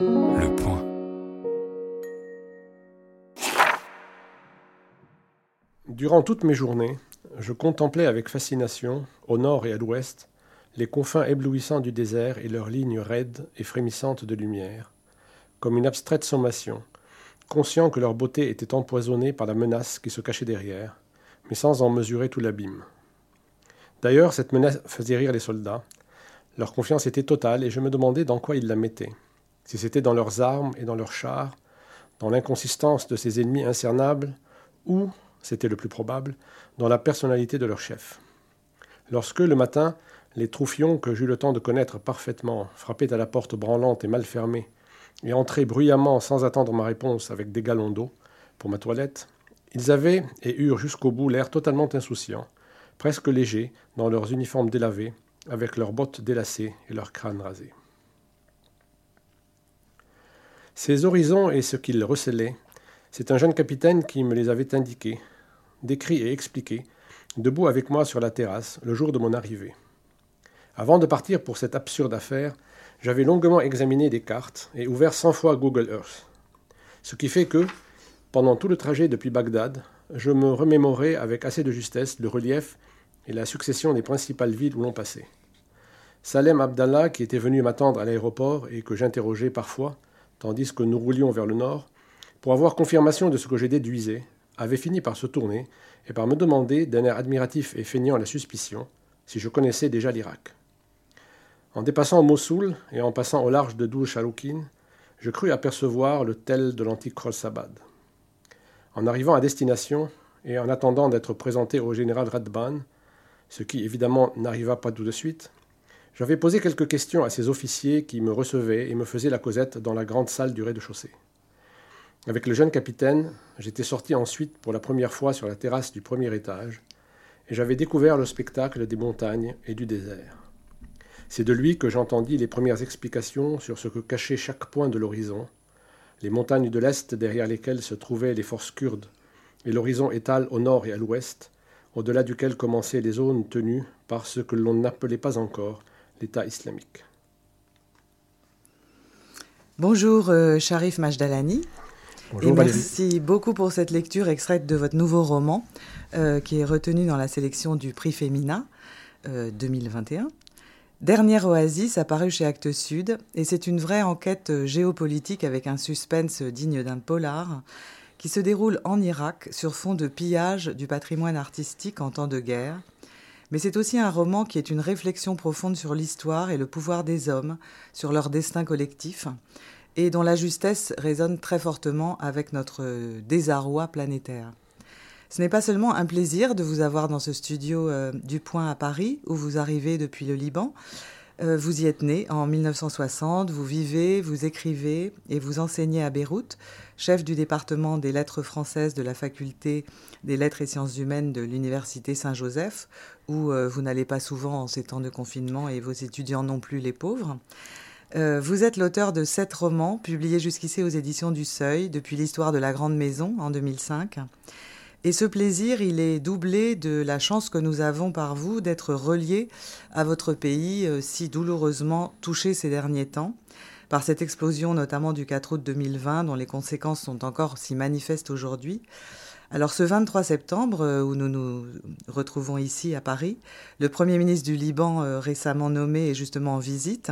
Le point. Durant toutes mes journées, je contemplais avec fascination, au nord et à l'ouest, les confins éblouissants du désert et leurs lignes raides et frémissantes de lumière, comme une abstraite sommation, conscient que leur beauté était empoisonnée par la menace qui se cachait derrière, mais sans en mesurer tout l'abîme. D'ailleurs, cette menace faisait rire les soldats. Leur confiance était totale et je me demandais dans quoi ils la mettaient. Si c'était dans leurs armes et dans leurs chars, dans l'inconsistance de ces ennemis incernables, ou, c'était le plus probable, dans la personnalité de leur chef. Lorsque, le matin, les troufions que j'eus le temps de connaître parfaitement frappaient à la porte branlante et mal fermée, et entraient bruyamment sans attendre ma réponse avec des galons d'eau pour ma toilette, ils avaient et eurent jusqu'au bout l'air totalement insouciant, presque légers, dans leurs uniformes délavés, avec leurs bottes délacées et leurs crânes rasés. Ces horizons et ce qu'ils recelaient, c'est un jeune capitaine qui me les avait indiqués, décrits et expliqués, debout avec moi sur la terrasse le jour de mon arrivée. Avant de partir pour cette absurde affaire, j'avais longuement examiné des cartes et ouvert cent fois Google Earth. Ce qui fait que, pendant tout le trajet depuis Bagdad, je me remémorais avec assez de justesse le relief et la succession des principales villes où l'on passait. Salem Abdallah, qui était venu m'attendre à l'aéroport et que j'interrogeais parfois, tandis que nous roulions vers le nord, pour avoir confirmation de ce que j'ai déduisais, avait fini par se tourner et par me demander, d'un air admiratif et feignant la suspicion, si je connaissais déjà l'Irak. En dépassant Mossoul et en passant au large de Dou Chaloukin, je crus apercevoir le tel de l'antique Khorsabad. En arrivant à destination et en attendant d'être présenté au général Radban, ce qui évidemment n'arriva pas tout de suite, j'avais posé quelques questions à ces officiers qui me recevaient et me faisaient la causette dans la grande salle du rez-de-chaussée. Avec le jeune capitaine, j'étais sorti ensuite pour la première fois sur la terrasse du premier étage, et j'avais découvert le spectacle des montagnes et du désert. C'est de lui que j'entendis les premières explications sur ce que cachait chaque point de l'horizon, les montagnes de l'Est derrière lesquelles se trouvaient les forces kurdes, et l'horizon étal au nord et à l'ouest, au-delà duquel commençaient les zones tenues par ce que l'on n'appelait pas encore l'État islamique. Bonjour euh, Sharif Majdalani. Bonjour et Valérie. merci beaucoup pour cette lecture extraite de votre nouveau roman euh, qui est retenu dans la sélection du prix Femina euh, 2021. Dernière oasis apparu chez Actes Sud et c'est une vraie enquête euh, géopolitique avec un suspense digne d'un polar qui se déroule en Irak sur fond de pillage du patrimoine artistique en temps de guerre. Mais c'est aussi un roman qui est une réflexion profonde sur l'histoire et le pouvoir des hommes, sur leur destin collectif, et dont la justesse résonne très fortement avec notre désarroi planétaire. Ce n'est pas seulement un plaisir de vous avoir dans ce studio euh, du Point à Paris, où vous arrivez depuis le Liban. Euh, vous y êtes né en 1960, vous vivez, vous écrivez et vous enseignez à Beyrouth, chef du département des lettres françaises de la faculté des lettres et sciences humaines de l'Université Saint-Joseph, où euh, vous n'allez pas souvent en ces temps de confinement et vos étudiants non plus les pauvres. Euh, vous êtes l'auteur de sept romans publiés jusqu'ici aux éditions du Seuil, depuis l'histoire de la Grande Maison en 2005. Et ce plaisir, il est doublé de la chance que nous avons par vous d'être reliés à votre pays euh, si douloureusement touché ces derniers temps par cette explosion notamment du 4 août 2020 dont les conséquences sont encore si manifestes aujourd'hui. Alors ce 23 septembre, euh, où nous nous retrouvons ici à Paris, le Premier ministre du Liban euh, récemment nommé est justement en visite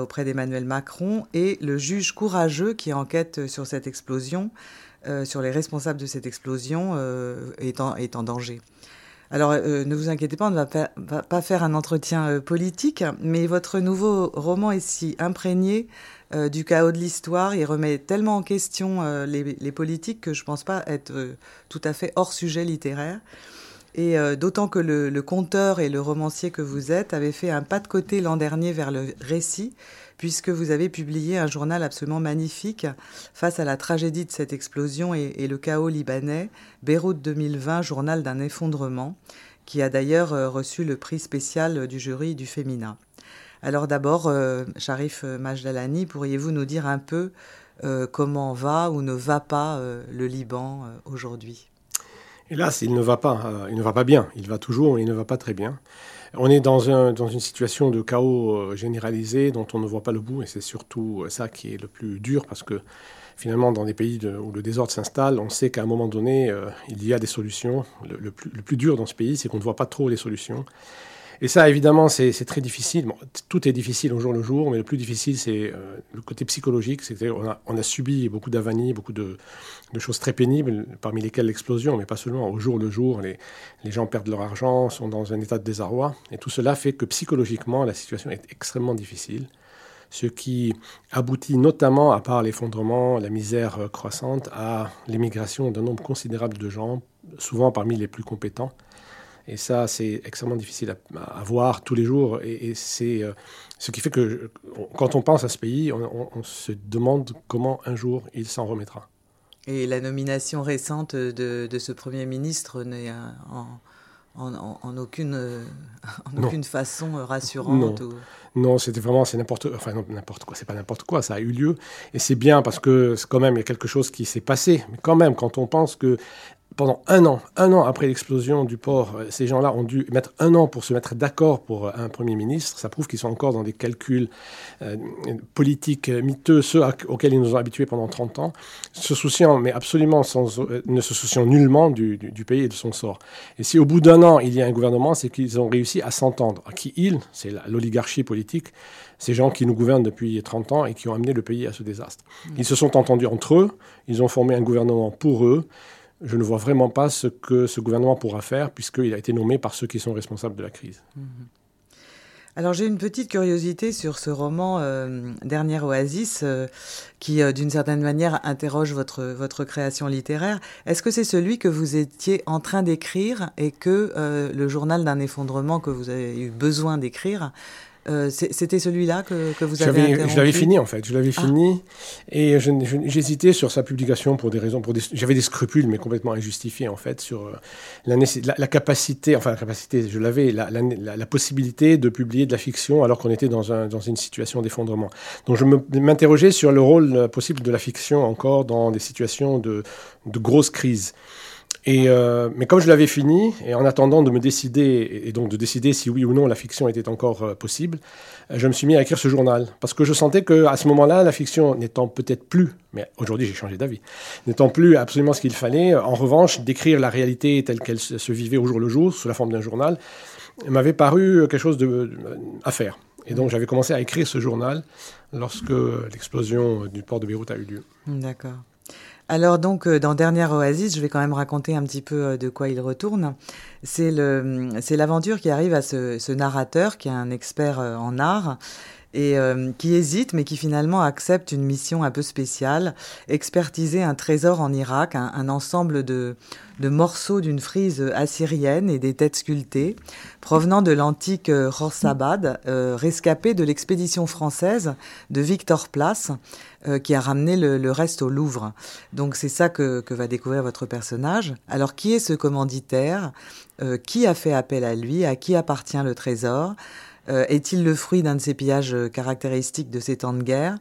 auprès d'Emmanuel Macron et le juge courageux qui enquête sur cette explosion, sur les responsables de cette explosion, euh, est, en, est en danger. Alors euh, ne vous inquiétez pas, on ne va pas, pas faire un entretien euh, politique, mais votre nouveau roman est si imprégné euh, du chaos de l'histoire, il remet tellement en question euh, les, les politiques que je ne pense pas être euh, tout à fait hors sujet littéraire. Et euh, d'autant que le, conteur et le romancier que vous êtes avez fait un pas de côté l'an dernier vers le récit, puisque vous avez publié un journal absolument magnifique face à la tragédie de cette explosion et, et le chaos libanais, Beyrouth 2020, journal d'un effondrement, qui a d'ailleurs euh, reçu le prix spécial du jury du Féminin. Alors d'abord, euh, Sharif Majdalani, pourriez-vous nous dire un peu euh, comment va ou ne va pas euh, le Liban euh, aujourd'hui? Hélas, il ne va pas. Euh, il ne va pas bien. Il va toujours, mais il ne va pas très bien. On est dans, un, dans une situation de chaos euh, généralisé dont on ne voit pas le bout, et c'est surtout ça qui est le plus dur parce que finalement, dans des pays où le désordre s'installe, on sait qu'à un moment donné, euh, il y a des solutions. Le, plus, dur dans ce pays, c'est qu'on ne voit pas trop les solutions. Et ça, évidemment, c'est très difficile. Tout est difficile au jour le jour, mais le plus difficile, c'est euh, le côté psychologique. On a, subi beaucoup d'avanies, beaucoup de, choses très pénibles, parmi lesquelles l'explosion, mais pas seulement. Au jour le jour, les, les gens perdent leur argent, sont dans un état de désarroi. Et tout cela fait que psychologiquement, la situation est extrêmement difficile ce qui aboutit notamment, à part l'effondrement, la misère croissante, à l'émigration d'un nombre considérable de gens, souvent parmi les plus compétents. Et ça, c'est extrêmement difficile à, à, voir tous les jours. Et, et c'est euh, ce qui fait que quand on pense à ce pays, on, on, on se demande comment un jour il s'en remettra. Et la nomination récente de, de ce Premier ministre n'est en, en, en, aucune, en aucune façon rassurante Non, ou... non c'était vraiment, c'est n'importe enfin, n'importe quoi, c'est pas n'importe quoi, ça a eu lieu. Et c'est bien parce que quand même, il y a quelque chose qui s'est passé. Mais quand même, quand on pense que pendant un an, un an après l'explosion du port, ces gens-là ont dû mettre un an pour se mettre d'accord pour un Premier ministre. Ça prouve qu'ils sont encore dans des calculs euh, politiques miteux, ceux auxquels ils nous ont habitués pendant 30 ans, se souciant, mais absolument sans, euh, ne se souciant nullement du, du, du, pays et de son sort. Et si au bout d'un an, il y a un gouvernement, c'est qu'ils ont réussi à s'entendre. Qui ils C'est l'oligarchie politique, ces gens qui nous gouvernent depuis 30 ans et qui ont amené le pays à ce désastre. Ils se sont entendus entre eux, ils ont formé un gouvernement pour eux je ne vois vraiment pas ce que ce gouvernement pourra faire puisqu'il a été nommé par ceux qui sont responsables de la crise. Mmh. Alors j'ai une petite curiosité sur ce roman euh, Dernière Oasis euh, qui euh, d'une certaine manière interroge votre, votre création littéraire. Est-ce que c'est celui que vous étiez en train d'écrire et que le journal d'un effondrement que vous avez eu besoin d'écrire euh, C'était celui-là que, que, vous avez interrompu Je l'avais fini en fait, je l'avais ah. fini et j'hésitais sur sa publication pour des raisons, pour des, j'avais des scrupules mais complètement injustifiés en fait sur euh, la, la, la capacité, enfin la capacité, je l'avais, la, la, la, possibilité de publier de la fiction alors qu'on était dans, un, dans une situation d'effondrement. Donc je m'interrogeais sur le rôle possible de la fiction encore dans des situations de, de grosses crises. Et euh, mais comme je l'avais fini, et en attendant de me décider, et donc de décider si oui ou non la fiction était encore euh, possible, je me suis mis à écrire ce journal. Parce que je sentais qu'à ce moment-là, la fiction n'étant peut-être plus, mais aujourd'hui j'ai changé d'avis, n'étant plus absolument ce qu'il fallait, en revanche, d'écrire la réalité telle qu'elle se vivait au jour le jour, sous la forme d'un journal, m'avait paru quelque chose de, à faire. Et donc j'avais commencé à écrire ce journal lorsque l'explosion du port de Beyrouth a eu lieu. D'accord. Alors donc euh, dans Dernière Oasis, je vais quand même raconter un petit peu euh, de quoi il retourne. C'est l'aventure qui arrive à ce, ce, narrateur qui est un expert euh, en art et euh, qui hésite mais qui finalement accepte une mission un peu spéciale, expertiser un trésor en Irak, un, un ensemble de, de morceaux d'une frise assyrienne et des têtes sculptées provenant de l'antique Khorsabad, euh, rescapé de l'expédition française de Victor Place euh, qui a ramené le, le, reste au Louvre. Donc c'est ça que, que, va découvrir votre personnage. Alors qui est ce commanditaire? Euh, Qui a fait appel à lui? À qui appartient le trésor? euh, Est-il le fruit d'un de ces pillages caractéristiques de ces temps de guerre?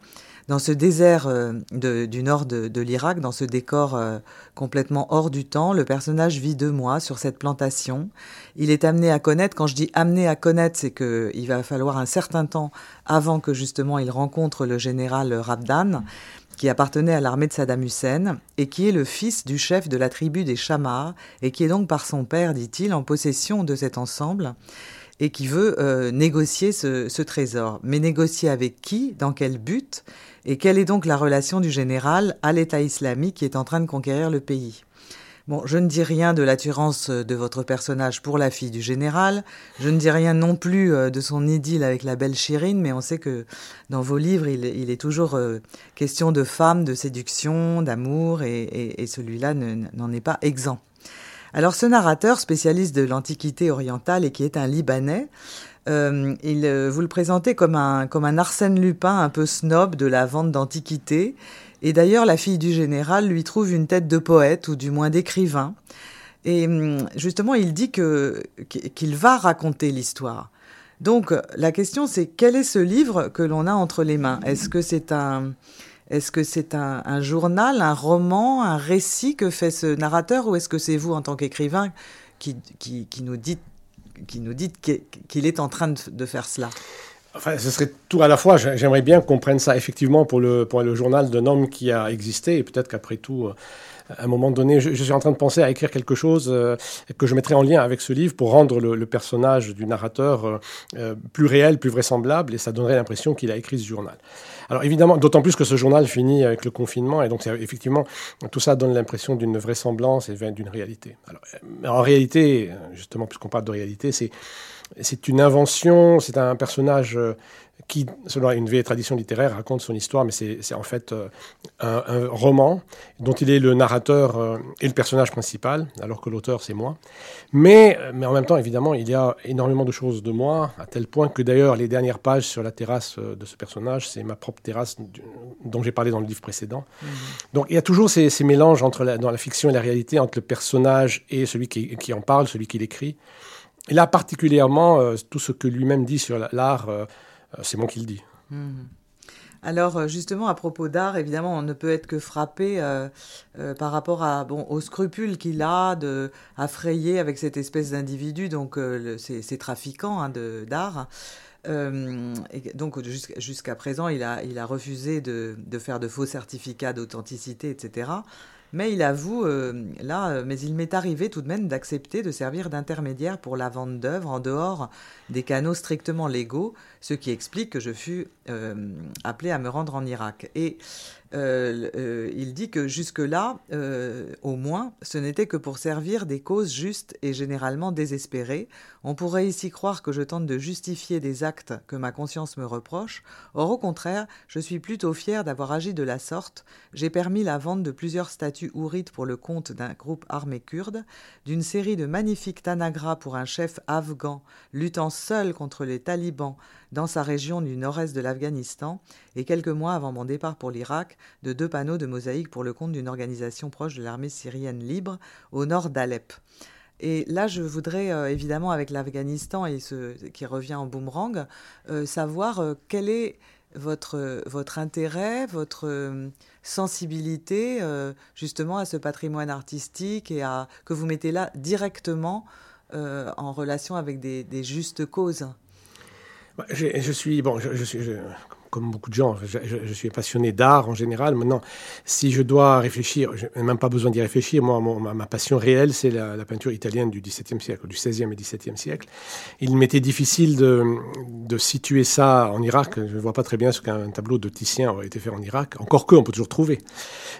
Dans ce désert euh, du nord de, de l'Irak, dans ce décor euh, complètement hors du temps, le personnage vit deux mois sur cette plantation. Il est amené à connaître, quand je dis amené à connaître, c'est qu'il va falloir un certain temps avant que justement il rencontre le général Rabdan, qui appartenait à l'armée de Saddam Hussein et qui est le fils du chef de la tribu des Chamars et qui est donc par son père, dit-il, en possession de cet ensemble et qui veut euh, négocier ce, trésor. Mais négocier avec qui? Dans quel but? Et quelle est donc la relation du général à l'État islamique qui est en train de conquérir le pays? Bon, je ne dis rien de l'attirance de votre personnage pour la fille du général, je ne dis rien non plus euh, de son idylle avec la belle Chirine, mais on sait que dans vos livres, il, est toujours euh, question de femmes, de séduction, d'amour, et celui-là n'en est pas exempt. Alors ce narrateur, spécialiste de l'Antiquité orientale et qui est un Libanais, euh, il, euh, vous le présentez comme un, comme un Arsène Lupin un peu snob de la vente d'antiquités. Et d'ailleurs, la fille du général lui trouve une tête de poète, ou du moins d'écrivain. Et hum, justement, il dit que, qu'il va raconter l'histoire. Donc, la question, c'est quel est ce livre que l'on a entre les mains? Est-ce que c'est un, est-ce que c'est un, journal, un roman, un récit que fait ce narrateur, ou est-ce que c'est vous, en tant qu'écrivain, qui, qui, nous dites qui nous qu'il est en train de, faire cela? Enfin, ce serait tout à la fois. J'aimerais bien qu'on prenne ça effectivement pour le, pour le journal d'un homme qui a existé et peut-être qu'après tout, euh, à un moment donné, je, suis en train de penser à écrire quelque chose euh, que je mettrais en lien avec ce livre pour rendre le, personnage du narrateur euh, plus réel, plus vraisemblable et ça donnerait l'impression qu'il a écrit ce journal. Alors évidemment, d'autant plus que ce journal finit avec le confinement, et donc effectivement, tout ça donne l'impression d'une vraisemblance et d'une réalité. Alors, en réalité, justement, puisqu'on parle de réalité, c'est une invention, c'est un personnage euh, qui, selon une vieille tradition littéraire, raconte son histoire, mais c'est en fait euh, un, roman dont il est le narrateur euh, et le personnage principal, alors que l'auteur, c'est moi. Mais, mais en même temps, évidemment, il y a énormément de choses de moi, à tel point que d'ailleurs, les dernières pages sur la terrasse de ce personnage, c'est ma propre terrasse dont j'ai parlé dans le livre précédent. Mmh. Donc il y a toujours ces, mélanges entre dans la fiction et la réalité, entre le personnage et celui qui, qui en parle, celui qui l'écrit. Et là, particulièrement, euh, tout ce que lui-même dit sur l'art, euh, euh, c'est moi qui le dis. Mhm. Alors justement, à propos d'art, évidemment, on ne peut être que frappé par rapport à, bon, scrupules qu'il a de, à frayer avec cette espèce d'individu, donc ces, trafiquants hein, d'art. donc jusqu'à présent, il a, il a refusé de, de faire de faux certificats d'authenticité, etc. Mais il avoue, euh, là, euh, mais il m'est arrivé tout de même d'accepter de servir d'intermédiaire pour la vente d'œuvres en dehors des canaux strictement légaux, ce qui explique que je fus euh, appelé à me rendre en Irak. Et euh, euh, il dit que jusque-là, au moins, ce n'était que pour servir des causes justes et généralement désespérées. On pourrait ici croire que je tente de justifier des actes que ma conscience me reproche. Or, au contraire, je suis plutôt fier d'avoir agi de la sorte. J'ai permis la vente de plusieurs statues ourites pour le compte d'un groupe armé kurde, d'une série de magnifiques tanagras pour un chef afghan luttant seul contre les talibans dans sa région du nord-est de l'Afghanistan, et quelques mois avant mon départ pour l'Irak, de deux panneaux de mosaïque pour le compte d'une organisation proche de l'armée syrienne libre au nord d'Alep. Et là, je voudrais euh, évidemment, avec l'Afghanistan et ce qui revient en boomerang, euh, savoir euh, quel est votre, votre intérêt, votre sensibilité justement à ce patrimoine artistique et à, que vous mettez là directement en relation avec des, des justes causes. Je, suis, bon, je, suis, comme beaucoup de gens, je, suis passionné d'art en général. Maintenant, si je dois réfléchir, je n'ai même pas besoin d'y réfléchir. Moi, ma, passion réelle, c'est la, peinture italienne du XVIIe siècle, du XVIe et XVIIe siècle. Il m'était difficile de, situer ça en Irak. Je ne vois pas très bien ce qu'un tableau de Titien aurait été fait en Irak. Encore que, on peut toujours trouver.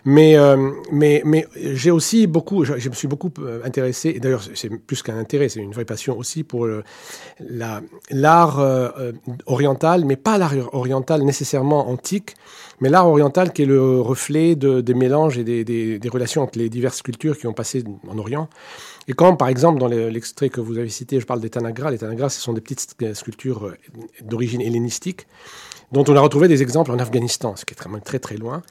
Mais, euh, j'ai aussi beaucoup, je, me suis beaucoup euh, intéressé, et d'ailleurs, c'est plus qu'un intérêt, c'est une vraie passion aussi pour l'art euh, oriental, mais pas l'art oriental nécessairement antique, mais l'art oriental qui est le reflet des mélanges et des, relations entre les diverses cultures qui ont passé en Orient. Et quand, par exemple, dans l'extrait que vous avez cité, je parle des tanagras, les tanagras, ce sont des petites sculptures euh, d'origine hellénistique dont on a retrouvé des exemples en Afghanistan, ce qui est très très, très loin.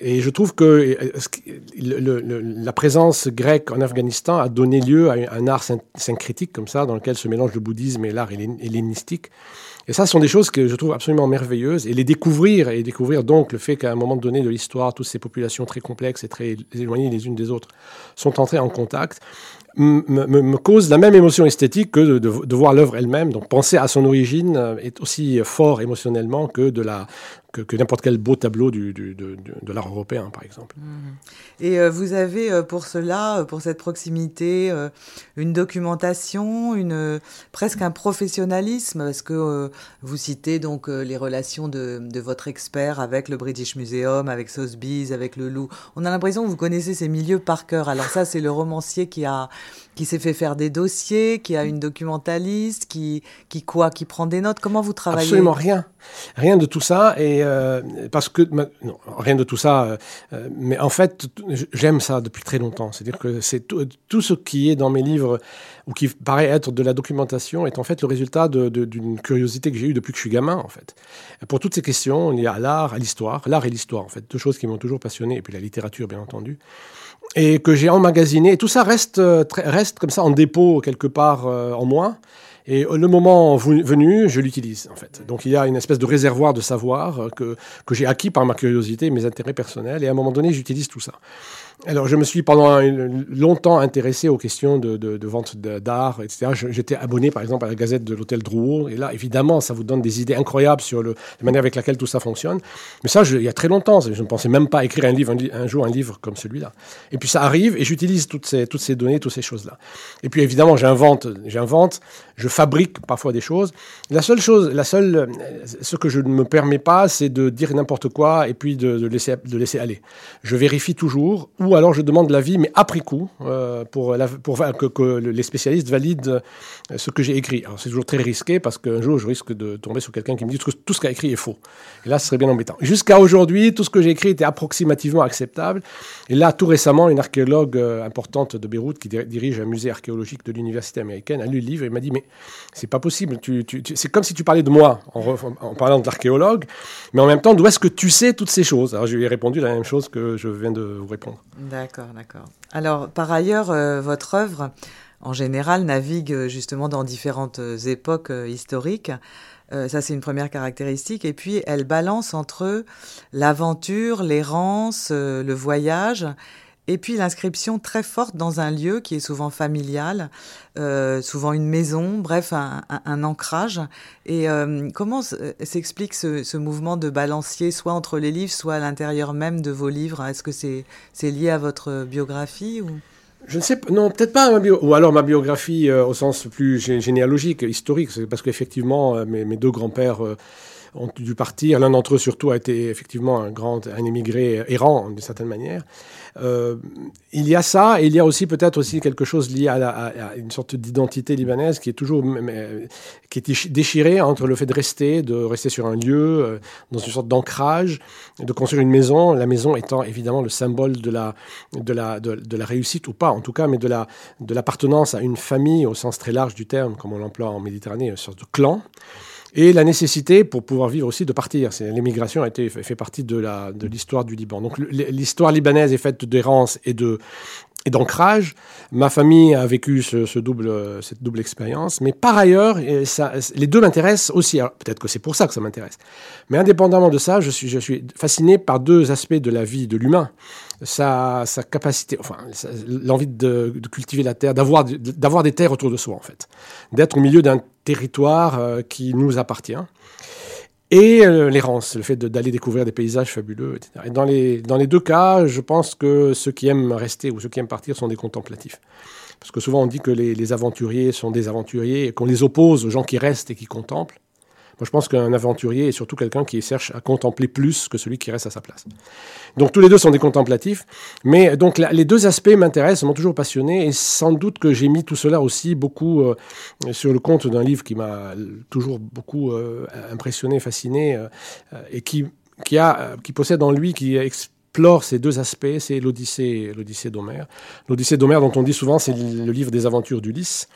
Et je trouve que euh, la présence grecque en Afghanistan a donné lieu à un art syncrétique comme ça, dans lequel se mélange le bouddhisme et l'art hellénistique. Et ça, ce sont des choses que je trouve absolument merveilleuses. Et les découvrir, et découvrir donc le fait qu'à un moment donné de l'histoire, toutes ces populations très complexes et très éloignées les unes des autres sont entrées en contact, me, cause la même émotion esthétique que de, voir l'œuvre elle-même. Donc penser à son origine euh, est aussi fort émotionnellement que de la que, n'importe quel beau tableau du, de, l'art européen, par exemple. Mmh. Et euh, vous avez euh, pour cela, pour cette proximité, une documentation, une presque un professionnalisme, parce que vous citez donc les relations de, votre expert avec le British Museum, avec Sotheby's, avec le Loup. On a l'impression que vous connaissez ces milieux par cœur. Alors ça, c'est le romancier qui a qui s'est fait faire des dossiers, qui a une documentaliste, qui, qui quoi, qui prend des notes. Comment vous travaillez? Absolument rien, rien de tout ça. Et euh, parce que non, rien de tout ça, euh, mais en fait, j'aime ça depuis très longtemps. C'est-à-dire que c'est tout, ce qui est dans mes livres ou qui paraît être de la documentation est en fait le résultat d'une curiosité que j'ai eue depuis que je suis gamin, en fait. Pour toutes ces questions, y a l'art, l'histoire, l'art et l'histoire, en fait, deux choses qui m'ont toujours passionné, et puis la littérature, bien entendu et que j'ai emmagasiné. Et tout ça reste, reste comme ça en dépôt quelque part en moi. Et le moment venu, je l'utilise en fait. Donc il y a une espèce de réservoir de savoir que, que j'ai acquis par ma curiosité mes intérêts personnels. Et à un moment donné, j'utilise tout ça. Alors, je me suis pendant longtemps intéressé aux questions de, vente d'art, etc. J'étais abonné, par exemple, à la Gazette de l'Hôtel Drouot. Et là, évidemment, ça vous donne des idées incroyables sur la manière avec laquelle tout ça fonctionne. Mais ça, il y a très longtemps, je ne pensais même pas écrire un, livre, un, jour un livre comme celui-là. Et puis ça arrive et j'utilise toutes ces, données, toutes ces choses-là. Et puis évidemment, j'invente, j'invente, je fabrique parfois des choses. La seule chose, la seule, ce que je ne me permets pas, c'est de dire n'importe quoi et puis de, laisser, de laisser aller. Je vérifie toujours alors je demande l'avis, mais après coup, euh, pour, que, les spécialistes valident euh, ce que j'ai écrit. Alors c'est toujours très risqué parce qu'un jour je risque de tomber sur quelqu'un qui me dit que tout ce qu'a écrit est faux. Et là, ce serait bien embêtant. Jusqu'à aujourd'hui, tout ce que j'ai écrit était approximativement acceptable. Et là, tout récemment, une archéologue euh, importante de Beyrouth qui dirige un musée archéologique de l'université américaine a lu le livre et m'a dit mais c'est pas possible. C'est comme si tu parlais de moi en, en parlant de l'archéologue, mais en même temps, d'où est-ce que tu sais toutes ces choses? Alors je lui ai répondu la même chose que je viens de vous répondre. D'accord, d'accord. Alors, par ailleurs, euh, votre œuvre, en général, navigue euh, justement dans différentes époques historiques. ça, c'est une première caractéristique. Et puis, elle balance entre l'aventure, l'errance, le voyage et puis l'inscription très forte dans un lieu qui est souvent familial, euh, souvent une maison, bref, un, ancrage. Et euh, comment s'explique ce, mouvement de balancier, soit entre les livres, soit à l'intérieur même de vos livres? Est-ce que c'est lié à votre biographie je ne sais pas, non, peut-être pas, ou alors ma biographie euh, au sens plus généalogique, historique, parce qu'effectivement, euh, mes, mes, deux grands-pères ont dû partir. L'un d'entre eux, surtout, a été effectivement un grand, un émigré errant, d'une certaine manière. Euh, il y a ça, et il y a aussi peut-être aussi quelque chose lié à, une sorte d'identité libanaise qui est toujours qui est déchirée entre le fait de rester, de rester sur un lieu, euh, dans une sorte d'ancrage, de construire une maison, la maison étant évidemment le symbole de la, de la, de, la réussite, ou pas en tout cas, mais de la de l'appartenance à une famille au sens très large du terme, comme on l'emploie en Méditerranée, une sorte de clan et la nécessité pour pouvoir vivre aussi de partir. L'émigration a été fait partie de l'histoire de du Liban. Donc l'histoire libanaise est faite d'errance et de et d'ancrage. Ma famille a vécu ce, double, cette double expérience, mais par ailleurs, ça, les deux m'intéressent aussi. Peut-être que c'est pour ça que ça m'intéresse. Mais indépendamment de ça, je suis, je suis fasciné par deux aspects de la vie de l'humain. Sa, sa, capacité, enfin, l'envie de, de, cultiver la terre, d'avoir des terres autour de soi, en fait. D'être au milieu d'un territoire euh, qui nous appartient. Et euh, l'errance, le fait d'aller découvrir des paysages fabuleux, etc. Et dans les, dans les deux cas, je pense que ceux qui aiment rester ou ceux qui aiment partir sont des contemplatifs. Parce que souvent on dit que les, les aventuriers sont des aventuriers et qu'on les oppose aux gens qui restent et qui contemplent. Moi, je pense qu'un aventurier est surtout quelqu'un qui cherche à contempler plus que celui qui reste à sa place. Donc, tous les deux sont des contemplatifs. Mais donc, les deux aspects m'intéressent, m'ont toujours passionné. Et sans doute que j'ai mis tout cela aussi beaucoup euh, sur le compte d'un livre qui m'a toujours beaucoup euh, impressionné, fasciné, euh, et qui, qui, a, qui possède en lui, qui explore ces deux aspects, c'est l'Odyssée, l'Odyssée d'Homère. L'Odyssée d'Homère, dont on dit souvent, c'est le livre des aventures d'Ulysse.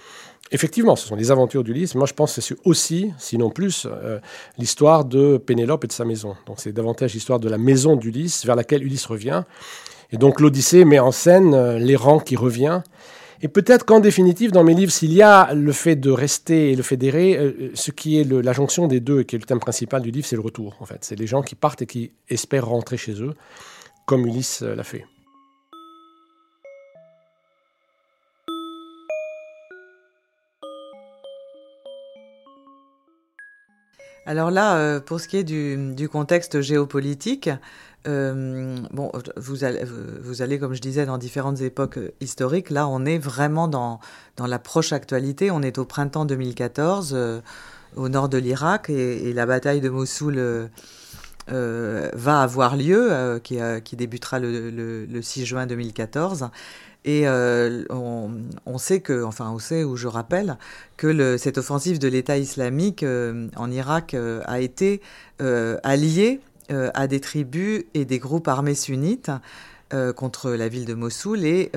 Effectivement, ce sont les aventures d'Ulysse. Moi, je pense que c'est aussi, sinon plus, euh, l'histoire de Pénélope et de sa maison. Donc, c'est davantage l'histoire de la maison d'Ulysse vers laquelle Ulysse revient. Et donc, l'Odyssée met en scène euh, l'errant qui revient. Et peut-être qu'en définitive, dans mes livres, s'il y a le fait de rester et le fait d'errer, euh, ce qui est la jonction des deux et qui est le thème principal du livre, c'est le retour, en fait. C'est les gens qui partent et qui espèrent rentrer chez eux, comme Ulysse l'a fait. Alors là, euh, pour ce qui est du, contexte géopolitique, euh, vous allez, vous allez, comme je disais, dans différentes époques historiques. Là, on est vraiment dans, dans la proche actualité. On est au printemps 2014, euh, au nord de l'Irak, et, la bataille de Mossoul va avoir lieu, qui, débutera le, 6 juin 2014. Et euh, on, sait que, enfin, on sait ou je rappelle que cette offensive de l'État islamique euh, en Irak euh, a été alliée à des tribus et des groupes armés sunnites contre la ville de Mossoul. Et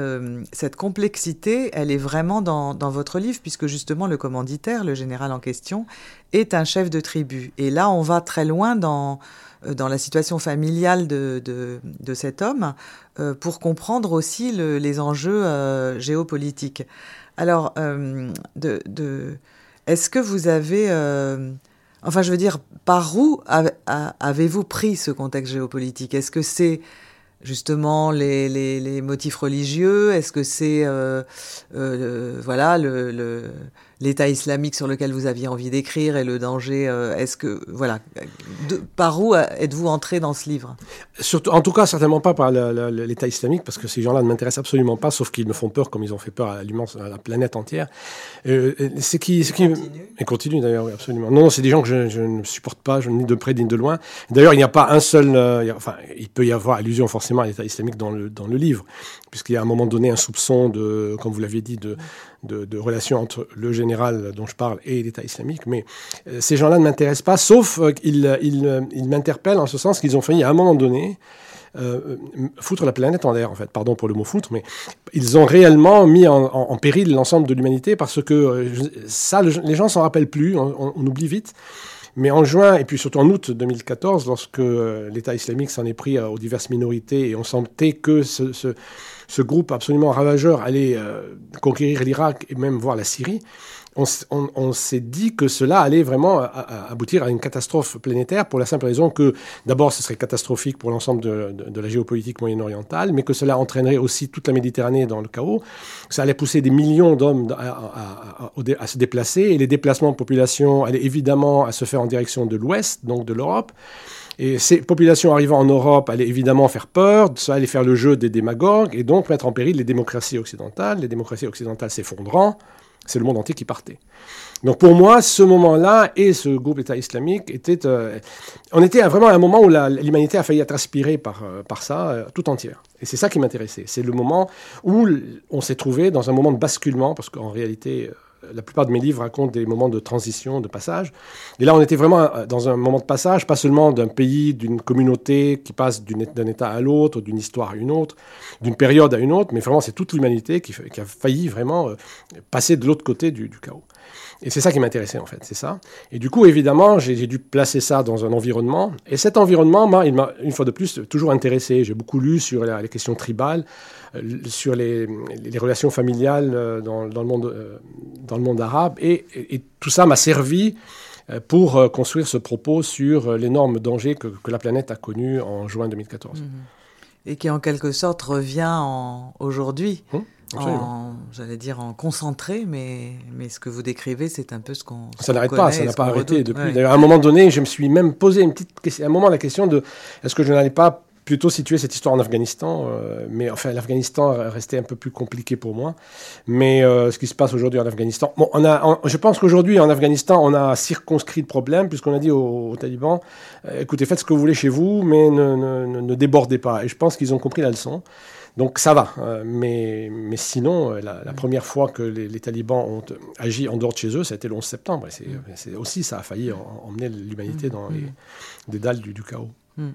cette complexité, elle est vraiment dans, dans, votre livre, puisque justement le commanditaire, le général en question, est un chef de tribu. Et là, on va très loin dans, dans la situation familiale de, de, cet homme pour comprendre aussi le, les enjeux géopolitiques. Alors, est-ce que vous avez... Euh, enfin, je veux dire, par où avez-vous pris ce contexte géopolitique? Est-ce que c'est justement les, motifs religieux? Est-ce que c'est euh, euh, voilà le, l'État islamique sur lequel vous aviez envie d'écrire et le danger euh, Est-ce que voilà par où êtes-vous entré dans ce livre? Surtout, en tout cas, certainement pas par l'État islamique parce que ces gens-là ne m'intéressent absolument pas, sauf qu'ils me font peur comme ils ont fait peur à à la planète entière. c'est qui, qui et continue d'ailleurs, oui, absolument. Non, c'est des gens que je, je, ne supporte pas, ni de près ni de loin. D'ailleurs, il n'y a pas un seul. enfin, il peut y avoir allusion forcément à l'État islamique dans le, dans le livre, puisqu'il y a à un moment donné un soupçon de, comme vous l'aviez dit, de, de, relation entre le général dont je parle et l'État islamique. Mais euh, ces gens-là ne m'intéressent pas, sauf euh, qu'ils ils, ils m'interpellent en ce sens qu'ils ont failli à un moment donné euh, foutre la planète en l'air, en fait. Pardon pour le mot foutre, mais ils ont réellement mis en, péril l'ensemble de l'humanité parce que ça, les gens s'en rappellent plus, on, on, oublie vite. Mais en juin, et puis surtout en août 2014, lorsque euh, l'État islamique s'en est pris euh, aux diverses minorités et on sentait que ce, ce, ce groupe absolument ravageur allait euh, conquérir l'Irak et même voir la Syrie, on, s'est dit que cela allait vraiment aboutir à une catastrophe planétaire pour la simple raison que d'abord ce serait catastrophique pour l'ensemble de, la géopolitique moyen-orientale, mais que cela entraînerait aussi toute la Méditerranée dans le chaos. Ça allait pousser des millions d'hommes à, se déplacer et les déplacements de population allaient évidemment à se faire en direction de l'Ouest, donc de l'Europe. Et ces populations arrivant en Europe allaient évidemment faire peur, ça allait faire le jeu des démagogues et donc mettre en péril les démocraties occidentales, les démocraties occidentales s'effondrant, c'est le monde entier qui partait. Donc pour moi, ce moment-là et ce groupe État islamique étaient... Euh, on était vraiment à un moment où l'humanité a failli être aspirée par, euh, par ça euh, tout entière. Et c'est ça qui m'intéressait. C'est le moment où on s'est trouvé dans un moment de basculement, parce qu'en réalité, la plupart de mes livres racontent des moments de transition, de passage. Et là, on était vraiment dans un moment de passage, pas seulement d'un pays, d'une communauté qui passe d'un État à l'autre, d'une histoire à une autre, d'une période à une autre, mais vraiment, c'est toute l'humanité qui, a failli vraiment euh, passer de l'autre côté du, chaos. Et c'est ça qui m'intéressait, en fait, c'est ça. Et du coup, évidemment, j'ai dû placer ça dans un environnement. Et cet environnement, il m'a, une fois de plus, toujours intéressé. J'ai beaucoup lu sur les questions tribales. Euh, sur les, relations familiales euh, dans, le, monde, euh, dans le monde arabe. Et, tout ça m'a servi pour construire ce propos sur l'énorme danger que, la planète a connu en juin 2014. Mhm. Et qui en quelque sorte revient aujourd'hui. Hum, j'allais dire en concentré, mais, mais ce que vous décrivez, c'est un peu ce qu'on. Ça n'arrête pas, ça n'a pas arrêté depuis. D'ailleurs, à un moment donné, je me suis même posé une petite question, à un moment la question de est-ce que je n'allais pas plutôt situer cette histoire en Afghanistan, euh, mais enfin l'Afghanistan restait un peu plus compliqué pour moi. Mais euh, ce qui se passe aujourd'hui en Afghanistan, bon, on a, je pense qu'aujourd'hui en Afghanistan, on a circonscrit le problème puisqu'on a dit aux, talibans, euh, écoutez, faites ce que vous voulez chez vous, mais ne, ne, ne débordez pas. Et je pense qu'ils ont compris la leçon. Donc ça va, mais, mais sinon, la, la, première fois que les, talibans ont agi en dehors de chez eux, ça a été le 11 septembre. Et c'est aussi, ça a failli emmener l'humanité dans les, des dalles du, du chaos. Mm.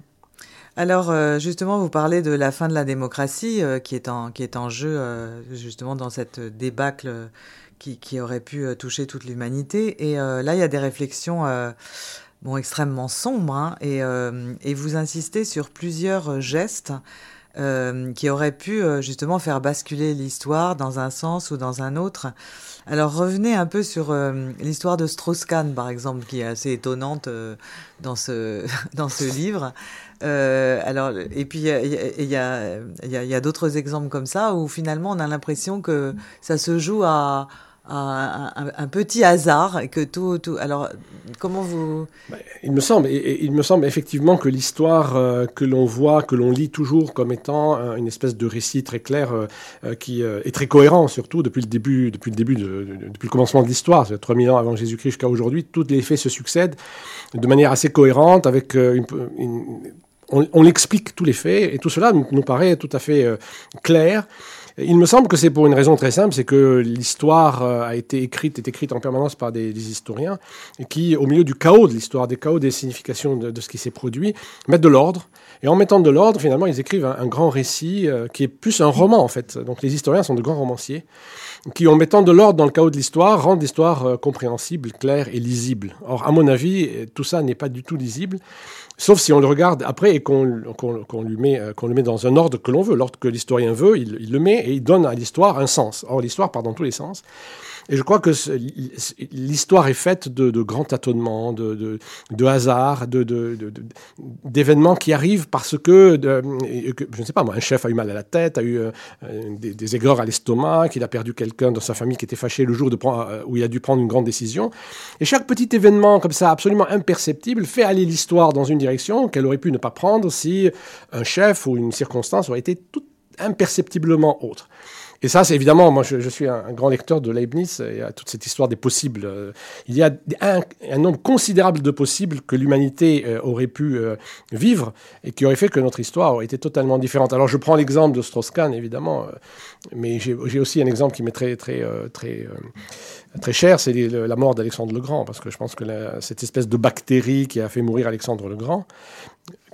Alors euh, justement, vous parlez de la fin de la démocratie euh, qui, est en, qui est en jeu euh, justement dans cette débâcle qui, aurait pu toucher toute l'humanité. Et là, il y a des réflexions bon, extrêmement sombres hein, et, vous insistez sur plusieurs gestes qui auraient pu justement faire basculer l'histoire dans un sens ou dans un autre. Alors revenez un peu sur l'histoire de Strauss-Kahn, par exemple, qui est assez étonnante dans, ce, dans ce livre. Euh, alors, et puis il y a, y a, y a d'autres exemples comme ça où finalement on a l'impression que ça se joue à, un, petit hasard que tout. Alors, comment vous? Bah, Il me semble, il me semble effectivement que l'histoire euh, que l'on voit, que l'on lit toujours comme étant euh, une espèce de récit très clair qui est très cohérent, surtout depuis le début, depuis le début, de, depuis le commencement de l'histoire, 3000 ans avant Jésus-Christ jusqu'à aujourd'hui, tous les faits se succèdent de manière assez cohérente, avec on, on, explique tous les faits, et tout cela nous, paraît tout à fait euh, clair. Il me semble que c'est pour une raison très simple, c'est que l'histoire a été écrite, est écrite en permanence par des, historiens, qui, au milieu du chaos de l'histoire, des chaos des significations de, ce qui s'est produit, mettent de l'ordre. Et en mettant de l'ordre, finalement, ils écrivent un, grand récit qui est plus un roman, en fait. Donc les historiens sont de grands romanciers qui, en mettant de l'ordre dans le chaos de l'histoire, rendent l'histoire compréhensible, claire et lisible. Or, à mon avis, tout ça n'est pas du tout lisible. Sauf si on le regarde après et qu'on lui met, euh, qu'on le met dans un ordre que l'on veut. L'ordre que l'historien veut, il, il, le met et il donne à l'histoire un sens. Or, l'histoire part dans tous les sens. Et je crois que l'histoire est faite de, grands tâtonnements, de, de, de hasards, d'événements qui arrivent parce que, je ne sais pas moi, un chef a eu mal à la tête, a eu euh, des, des, à l'estomac, qu'il a perdu quelqu'un dans sa famille qui était fâché le jour euh, où il a dû prendre une grande décision. Et chaque petit événement comme ça, absolument imperceptible, fait aller l'histoire dans une direction qu'elle aurait pu ne pas prendre si un chef ou une circonstance aurait été tout imperceptiblement autre. Et ça, c'est évidemment, moi je, suis un, grand lecteur de Leibniz et à toute cette histoire des possibles. Euh, il y a un, nombre considérable de possibles que l'humanité euh, aurait pu euh, vivre et qui aurait fait que notre histoire aurait été totalement différente. Alors je prends l'exemple de Strauss-Kahn, évidemment, mais j'ai aussi un exemple qui m'est très, très, très, très cher, c'est la mort d'Alexandre le Grand, parce que je pense que cette espèce de bactérie qui a fait mourir Alexandre le Grand,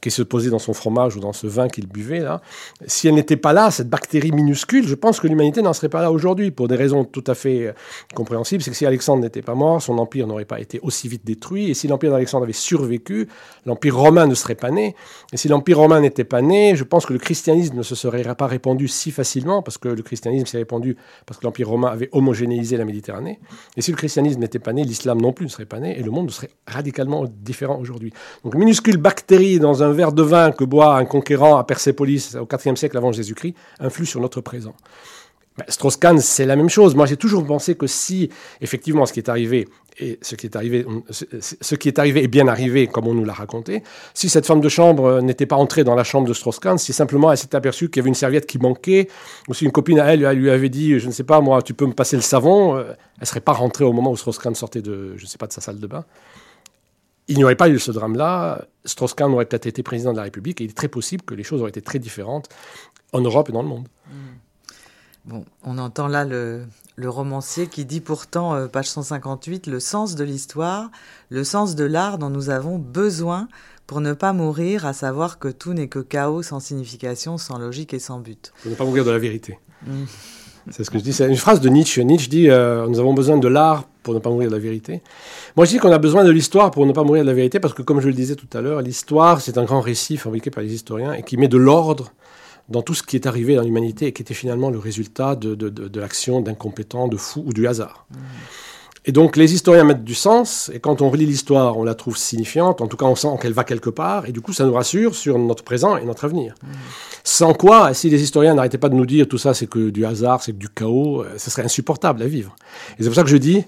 qui se posait dans son fromage ou dans ce vin qu'il buvait, là, si elle n'était pas là, cette bactérie minuscule, je pense que l'humanité n'en serait pas là aujourd'hui, pour des raisons tout à fait euh, compréhensibles. C'est que si Alexandre n'était pas mort, son empire n'aurait pas été aussi vite détruit, et si l'empire d'Alexandre avait survécu, l'empire romain ne serait pas né. Et si l'empire romain n'était pas né, je pense que le christianisme ne se serait pas répandu si facilement, parce que le christianisme s'est répandu parce que l'empire romain avait homogénéisé la Méditerranée. Et si le christianisme n'était pas né, l'islam non plus ne serait pas né, et le monde serait radicalement différent aujourd'hui. Donc minuscule bactérie dans un un verre de vin que boit un conquérant à Persépolis au IVe siècle avant Jésus-Christ influe sur notre présent. Ben, Strauss-Kahn, c'est la même chose. Moi, j'ai toujours pensé que si, effectivement, ce qui est arrivé, et ce qui est arrivé, ce qui est arrivé est bien arrivé, comme on nous l'a raconté, si cette femme de chambre n'était pas entrée dans la chambre de Strauss-Kahn, si simplement elle s'était aperçue qu'il y avait une serviette qui manquait, ou si une copine à elle, elle lui avait dit, je ne sais pas, moi, tu peux me passer le savon, euh, elle serait pas rentrée au moment où Strauss-Kahn sortait de, je ne sais pas, de sa salle de bain il n'y aurait pas eu ce drame-là, Strauss-Kahn aurait peut-être été président de la République et il est très possible que les choses auraient été très différentes en Europe et dans le monde. Hmm. Bon, on entend là le, romancier qui dit pourtant, euh, page 158, le sens de l'histoire, le sens de l'art dont nous avons besoin pour ne pas mourir, à savoir que tout n'est que chaos sans signification, sans logique et sans but. Pour ne pas mourir de la vérité. Hmm. C'est ce que je dis. C'est une phrase de Nietzsche. Nietzsche dit euh, Nous avons besoin de l'art pour ne pas mourir de la vérité. Moi, je dis qu'on a besoin de l'histoire pour ne pas mourir de la vérité parce que, comme je le disais tout à l'heure, l'histoire, c'est un grand récit fabriqué par les historiens et qui met de l'ordre dans tout ce qui est arrivé dans l'humanité et qui était finalement le résultat de, de, de, l'action d'incompétents, de fous ou du hasard. Mmh. Et donc les historiens mettent du sens, et quand on relit l'histoire, on la trouve signifiante, en tout cas on sent qu'elle va quelque part, et du coup ça nous rassure sur notre présent et notre avenir. Mmh. Sans quoi, si les historiens n'arrêtaient pas de nous dire tout ça c'est que du hasard, c'est que du chaos, euh, ce serait insupportable à vivre. Et c'est pour ça que je dis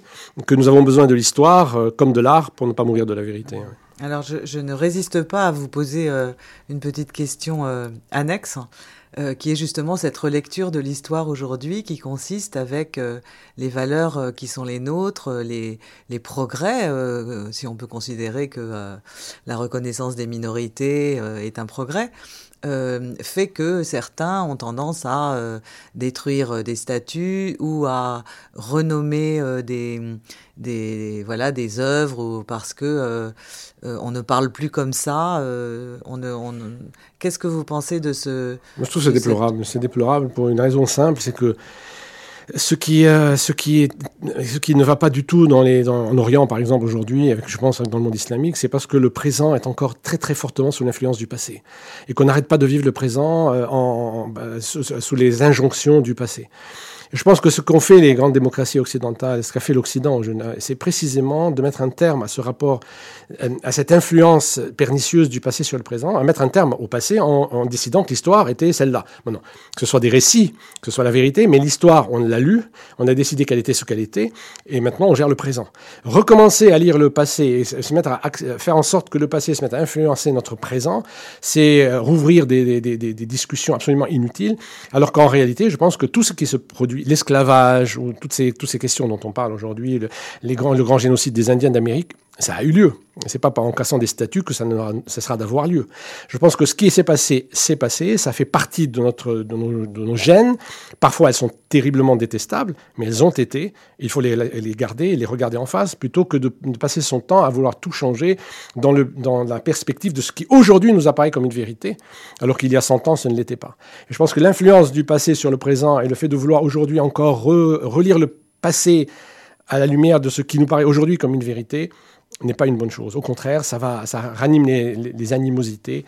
que nous avons besoin de l'histoire euh, comme de l'art pour ne pas mourir de la vérité. Alors je, ne résiste pas à vous poser euh, une petite question annexe. Euh, qui est justement cette relecture de l'histoire aujourd'hui qui consiste avec euh, les valeurs euh, qui sont les nôtres, les, les progrès, si on peut considérer que la reconnaissance des minorités est un progrès, euh, fait que certains ont tendance à euh, détruire euh, des statues ou à renommer des, des voilà des œuvres parce que on ne parle plus comme ça. on, on... Qu'est-ce que vous pensez de ce Moi, je trouve c'est déplorable. C'est déplorable pour une raison simple, c'est que ce qui, euh, ce, qui est, ce qui ne va pas du tout dans les, en Orient, par exemple, aujourd'hui, je pense, dans le monde islamique, c'est parce que le présent est encore très, très fortement sous l'influence du passé. Et qu'on n'arrête pas de vivre le présent euh, en, bah, sous, les injonctions du passé. Je pense que ce qu'ont fait les grandes démocraties occidentales, ce qu'a fait l'Occident, c'est précisément de mettre un terme à ce rapport, euh, à cette influence pernicieuse du passé sur le présent, à mettre un terme au passé en, décidant que l'histoire était celle-là. Que ce soit des récits, que ce soit la vérité, mais l'histoire, on l'a lu, on a décidé qu'elle était ce qu'elle était, et maintenant on gère le présent. Recommencer à lire le passé et se mettre à faire en sorte que le passé se mette à influencer notre présent, c'est euh, rouvrir des discussions absolument inutiles, alors qu'en réalité, je pense que tout ce qui se produit l'esclavage ou toutes ces, toutes ces questions dont on parle aujourd'hui, le, le grand génocide des Indiens d'Amérique, ça a eu lieu. C'est pas en cassant des statues que ça ne cessera d'avoir lieu. Je pense que ce qui s'est passé, s'est passé. Ça fait partie de, notre, de, nos, gènes. Parfois, elles sont terriblement détestables, mais elles ont été. Il faut les, garder les regarder en face plutôt que de, passer son temps à vouloir tout changer dans la perspective de ce qui aujourd'hui nous apparaît comme une vérité, alors qu'il y a 100 ans, ce ne l'était pas. Et je pense que l'influence du passé sur le présent et le fait de vouloir aujourd'hui encore relire le passé à la lumière de ce qui nous paraît aujourd'hui comme une vérité, n'est pas une bonne chose. Au contraire, ça, va, ça ranime les, animosités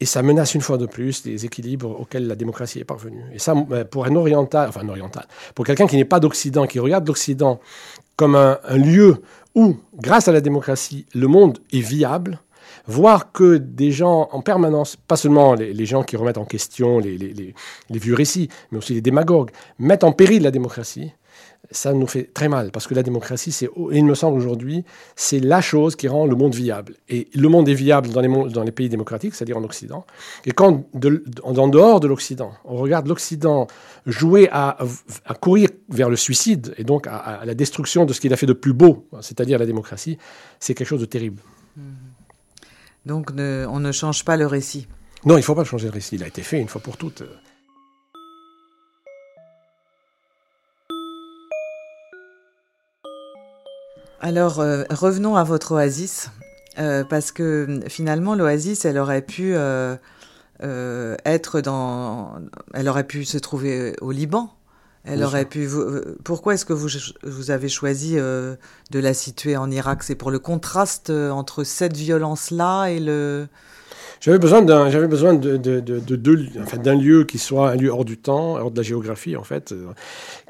et ça menace une fois de plus les équilibres auxquels la démocratie est parvenue. Et ça, euh, pour un oriental, enfin un oriental, pour quelqu'un qui n'est pas d'Occident, qui regarde l'Occident comme un, lieu où, grâce à la démocratie, le monde est viable, voir que des gens en permanence, pas seulement les, gens qui remettent en question les, les, vieux récits, mais aussi les démagogues, mettent en péril la démocratie, ça nous fait très mal parce que la démocratie, c'est, il me semble aujourd'hui, c'est la chose qui rend le monde viable. Et le monde est viable dans les, dans les pays démocratiques, c'est-à-dire en Occident. Et quand, en dehors de l'Occident, on regarde l'Occident jouer à, à, courir vers le suicide et donc à, la destruction de ce qu'il a fait de plus beau, c'est-à-dire la démocratie, c'est quelque chose de terrible. Mmh. Donc on ne change pas le récit. Non, il ne faut pas changer le récit. Il a été fait une fois pour toutes. Alors, euh, revenons à votre oasis, euh, parce que finalement, l'oasis, elle aurait pu euh, être dans. Elle aurait pu se trouver au Liban. Elle aurait pu. pourquoi est-ce que vous, vous, avez choisi de la situer en Irak? C'est pour le contraste entre cette violence-là et le. J'avais besoin d'un, j'avais besoin de, de, de, enfin, d'un lieu qui soit un lieu hors du temps, hors de la géographie en fait, euh,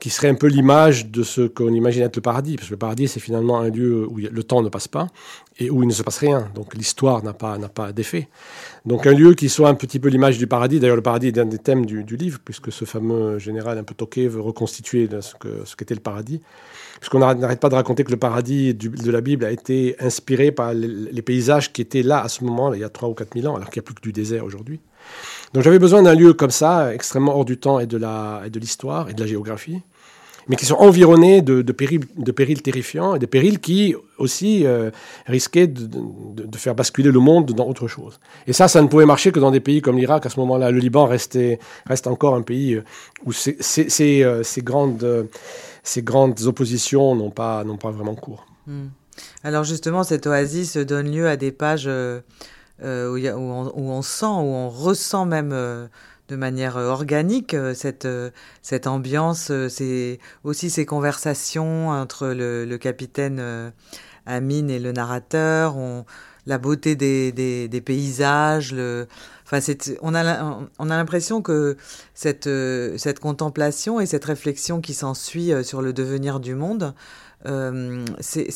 qui serait un peu l'image de ce qu'on imagine être le paradis, parce que le paradis c'est finalement un lieu où le temps ne passe pas et où il ne se passe rien, donc l'histoire n'a pas n'a pas d'effet. Donc un lieu qui soit un petit peu l'image du paradis. D'ailleurs le paradis est un des thèmes du, livre, puisque ce fameux général un peu toqué veut reconstituer ce qu'était le paradis puisqu'on n'arrête pas de raconter que le paradis de la Bible a été inspiré par les, paysages qui étaient là à ce moment, il y a 3 ou 4 000 ans, alors qu'il n'y a plus que du désert aujourd'hui. Donc j'avais besoin d'un lieu comme ça, extrêmement hors du temps et de l'histoire et de la géographie, mais qui sont environnés de, périls, de périls terrifiants et de périls qui aussi euh, risquaient de, faire basculer le monde dans autre chose. Et ça, ça ne pouvait marcher que dans des pays comme l'Irak. À ce moment-là, le Liban restait, reste encore un pays euh, où ces, euh, ces, grandes, oppositions n'ont pas, pas vraiment cours. Hmm. Alors justement, cette oasis donne lieu à des pages où, on, sent, où on ressent même de manière euh, organique euh, cette, euh, cette ambiance, c'est aussi ces conversations entre le, capitaine Amine et le narrateur, la beauté des, paysages, enfin on a on a l'impression que cette cette contemplation et cette réflexion qui s'ensuit sur le devenir du monde euh, c'est,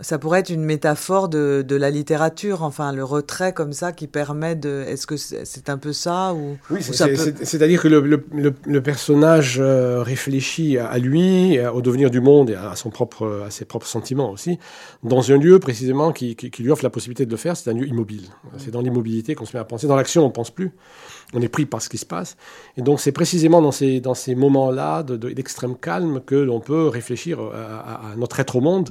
ça pourrait être une métaphore de, de, la littérature, enfin le retrait comme ça qui permet de. Est-ce que c'est, un peu ça ou Oui, c'est, à dire que le, le, le, personnage euh, réfléchit à lui, au devenir du monde et à, son propre, à ses propres sentiments aussi, dans un lieu précisément qui, qui, lui offre la possibilité de le faire. C'est un lieu immobile. C'est dans l'immobilité qu'on se met à penser. Dans l'action, on pense plus on est pris par ce qui se passe. Et donc c'est précisément dans ces, dans ces moments-là d'extrême calme que l'on peut réfléchir à, notre être au monde.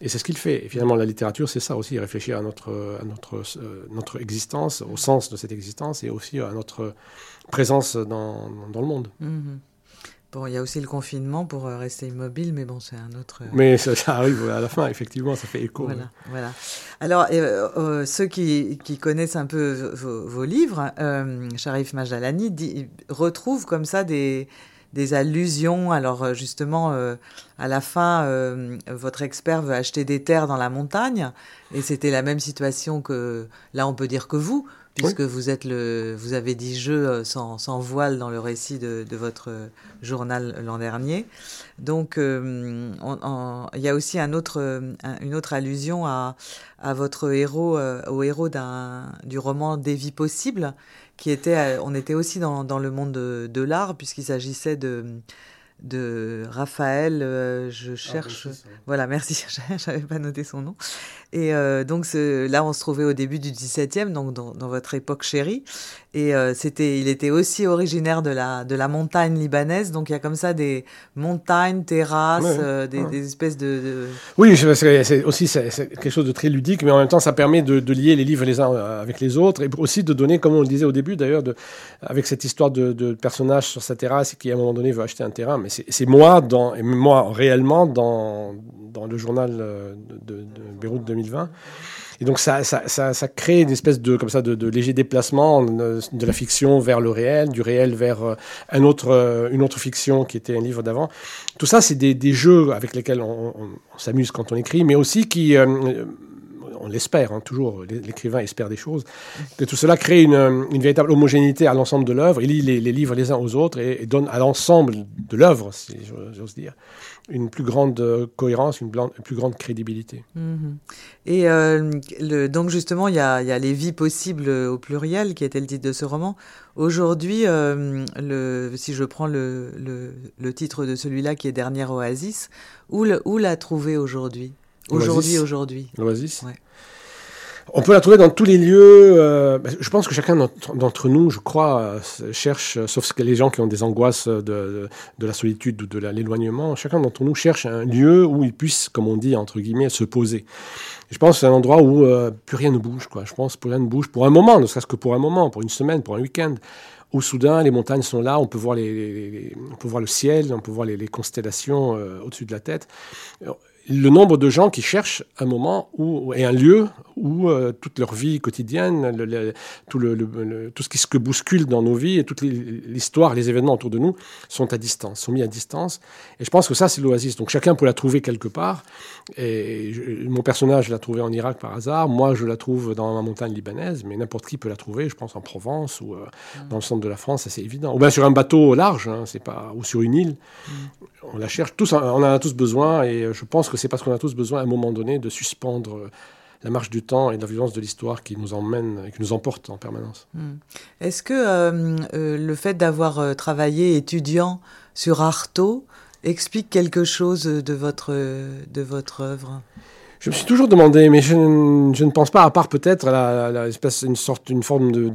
Et c'est ce qu'il fait. Et finalement, la littérature, c'est ça aussi, réfléchir à notre, à notre, euh, notre existence, au sens de cette existence, et aussi à notre présence dans, dans le monde. Mm-hmm. Bon, il y a aussi le confinement pour euh, rester immobile, mais bon, c'est un autre. Euh, mais ça, arrive à la fin, effectivement, ça fait écho. Voilà. voilà. Alors, euh, ceux qui, qui, connaissent un peu vos, livres, Sharif Majalani dit, retrouve comme ça des, des allusions. Alors, justement, à la fin, votre expert veut acheter des terres dans la montagne, et c'était la même situation que, là, on peut dire que vous, puisque vous êtes le, vous avez dit je euh, sans, voile dans le récit de, votre journal l'an dernier. Donc, euh, il y a aussi une autre allusion à, votre héros, euh, au héros du roman Des vies possibles, qui était, on était aussi dans, le monde de, de l'art, puisqu'il s'agissait de de Raphaël, euh, je ah, cherche. voilà, merci, j'avais pas noté son nom. Et euh, donc là, on se trouvait au début du XVIIe, donc dans, votre époque chérie. Et euh, c'était, il était aussi originaire de la, de la montagne libanaise. Donc il y a comme ça des montagnes, terrasses, des, espèces de. Oui, c'est aussi quelque chose de très ludique, mais en même temps, ça permet de, lier les livres les uns avec les autres et aussi de donner, comme on le disait au début d'ailleurs, avec cette histoire de, de personnage sur sa terrasse qui à un moment donné veut acheter un terrain. Mais c'est moi, dans, et moi réellement, dans, dans le journal euh, de, de, Beyrouth 2020. Et donc ça, ça, ça, crée une espèce de, comme ça, de, de, léger déplacement de la fiction vers le réel, du réel vers euh, un autre, euh, une autre fiction qui était un livre d'avant. Tout ça, c'est des, des, jeux avec lesquels on, s'amuse quand on écrit, mais aussi qui on l'espère, hein, toujours, l'écrivain espère des choses, que tout cela crée une, véritable homogénéité à l'ensemble de l'œuvre, il lit les, livres les uns aux autres et, donne à l'ensemble de l'œuvre, si j'ose dire, une plus grande cohérence, une, plus grande crédibilité. Mhm. Et euh, donc justement, il y, a, les vies possibles au pluriel, qui était le titre de ce roman. Aujourd'hui, euh, si je prends le, titre de celui-là, qui est Dernière Oasis, où, la trouver aujourd'hui? Aujourd'hui, aujourd'hui. L'Oasis On peut la trouver dans tous les lieux. Euh, je pense que chacun d'entre nous, je crois, euh, cherche, sauf que les gens qui ont des angoisses de, la solitude ou de l'éloignement, chacun d'entre nous cherche un lieu où il puisse, comme on dit, entre guillemets, se poser. je pense que c'est un endroit où euh, plus rien ne bouge. Quoi. Je pense que plus rien ne bouge pour un moment, ne serait-ce que pour un moment, pour une semaine, pour un week-end où soudain les montagnes sont là, on peut voir le ciel, on peut voir les, constellations au-dessus de la tête le nombre de gens qui cherchent un moment où, et un lieu où euh, toute leur vie quotidienne, tout, le, tout ce qui se bouscule dans nos vies et toute l'histoire, les événements autour de nous sont à distance, sont mis à distance. Et je pense que ça, c'est l'oasis. Donc chacun peut la trouver quelque part. Et mon personnage l'a trouvé en Irak par hasard. Moi, je la trouve dans la montagne libanaise, mais n'importe qui peut la trouver, je pense, en Provence ou euh, mm. dans le centre de la France, c'est évident. Ou bien sur un bateau large, hein, c'est pas, ou sur une île. Mm. On la cherche tous, on en a tous besoin. Et je pense que c'est parce qu'on a tous besoin à un moment donné de suspendre la marche du temps et la violence de l'histoire qui nous emmène et qui nous emporte en permanence. Hmm. Est-ce que euh, euh, le fait d'avoir euh, travaillé étudiant sur Artaud explique quelque chose de votre, de votre œuvre? Je me suis toujours demandé, mais je, ne pense pas, à part peut-être la, la, une sorte, une forme de,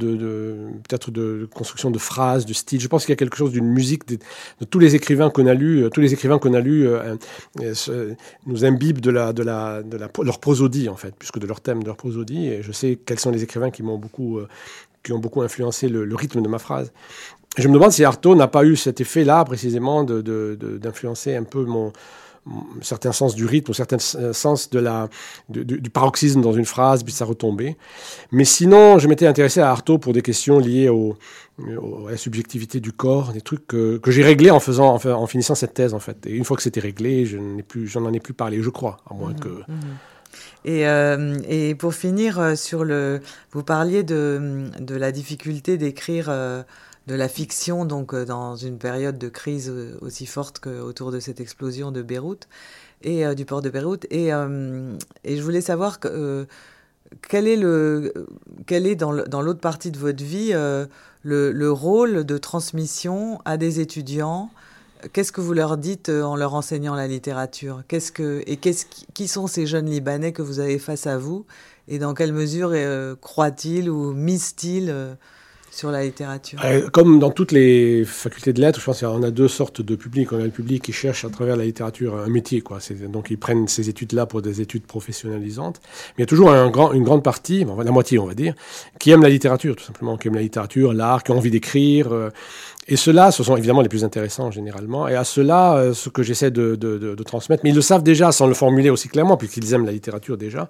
peut-être de construction de phrases, de style. Je pense qu'il y a quelque chose d'une musique de, tous les écrivains qu'on a lus. Tous les écrivains qu'on a lus euh, euh, nous imbibent de la, de la, de leur prosodie en fait, puisque de leur thème, de leur prosodie. Et je sais quels sont les écrivains qui m'ont beaucoup, euh, qui ont beaucoup influencé le, le, rythme de ma phrase. je me demande si Artaud n'a pas eu cet effet-là précisément d'influencer un peu mon certain sens du rythme, un certain sens de la, du, paroxysme dans une phrase, puis ça retombait. Mais sinon, je m'étais intéressé à Artaud pour des questions liées au, à la subjectivité du corps, des trucs que, que j'ai réglés en, faisant, en, finissant cette thèse, en fait. Et une fois que c'était réglé, je n'en plus, j'en ai plus parlé, je crois, à moins mmh, que... Mmh. Et, euh, et, pour finir euh, sur le, vous parliez de, de la difficulté d'écrire euh, de la fiction, donc euh, dans une période de crise euh, aussi forte qu'autour de cette explosion de Beyrouth et euh, du port de Beyrouth. Et, et je voulais savoir quel est, le, quel est dans l'autre partie de votre vie le, le, rôle de transmission à des étudiants? Qu'est-ce que vous leur dites en leur enseignant la littérature? Qu'est-ce que, Et qu'est-ce, qui sont ces jeunes Libanais que vous avez face à vous? Et dans quelle mesure croient-ils ou misent-ils sur la littérature euh, Comme dans toutes les facultés de lettres, je pense qu'on a deux sortes de publics. On a le public qui cherche à travers la littérature un métier, quoi. Donc ils prennent ces études-là pour des études professionnalisantes. Mais il y a toujours une grande partie, la moitié on va dire, qui aime la littérature, tout simplement, qui aime la littérature, l'art, qui ont envie d'écrire. Et ceux-là, ce sont évidemment les plus intéressants généralement. Et à ceux-là, euh, ce que j'essaie de, transmettre, mais ils le savent déjà sans le formuler aussi clairement, puisqu'ils aiment la littérature déjà,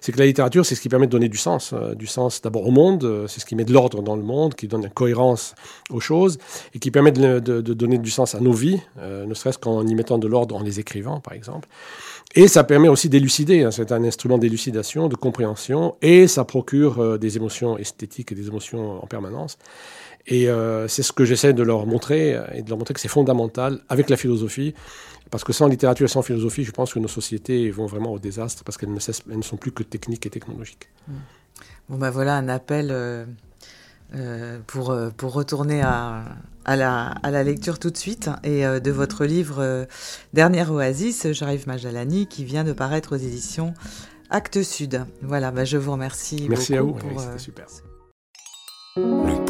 c'est que la littérature, c'est ce qui permet de donner du sens. Euh, du sens d'abord au monde, euh, c'est ce qui met de l'ordre dans le monde, qui donne une cohérence aux choses, et qui permet de, donner du sens à nos vies, ne serait-ce qu'en y mettant de l'ordre en les écrivant, par exemple. Et ça permet aussi d'élucider, hein, c'est un instrument d'élucidation, de compréhension, et ça procure des émotions esthétiques et des émotions en permanence. Et euh, c'est ce que j'essaie de leur montrer et de leur montrer que c'est fondamental avec la philosophie. Parce que sans littérature et sans philosophie, je pense que nos sociétés vont vraiment au désastre parce qu'elles ne, ne sont plus que techniques et technologiques. Mmh. Bon, ben voilà un appel euh, euh, pour, pour retourner à, à la, à la lecture tout de suite et de votre livre Dernière Oasis, J'arrive Majalani, qui vient de paraître aux éditions Actes Sud. Voilà, bah, je vous remercie. Merci beaucoup à vous, pour, c'était super. Le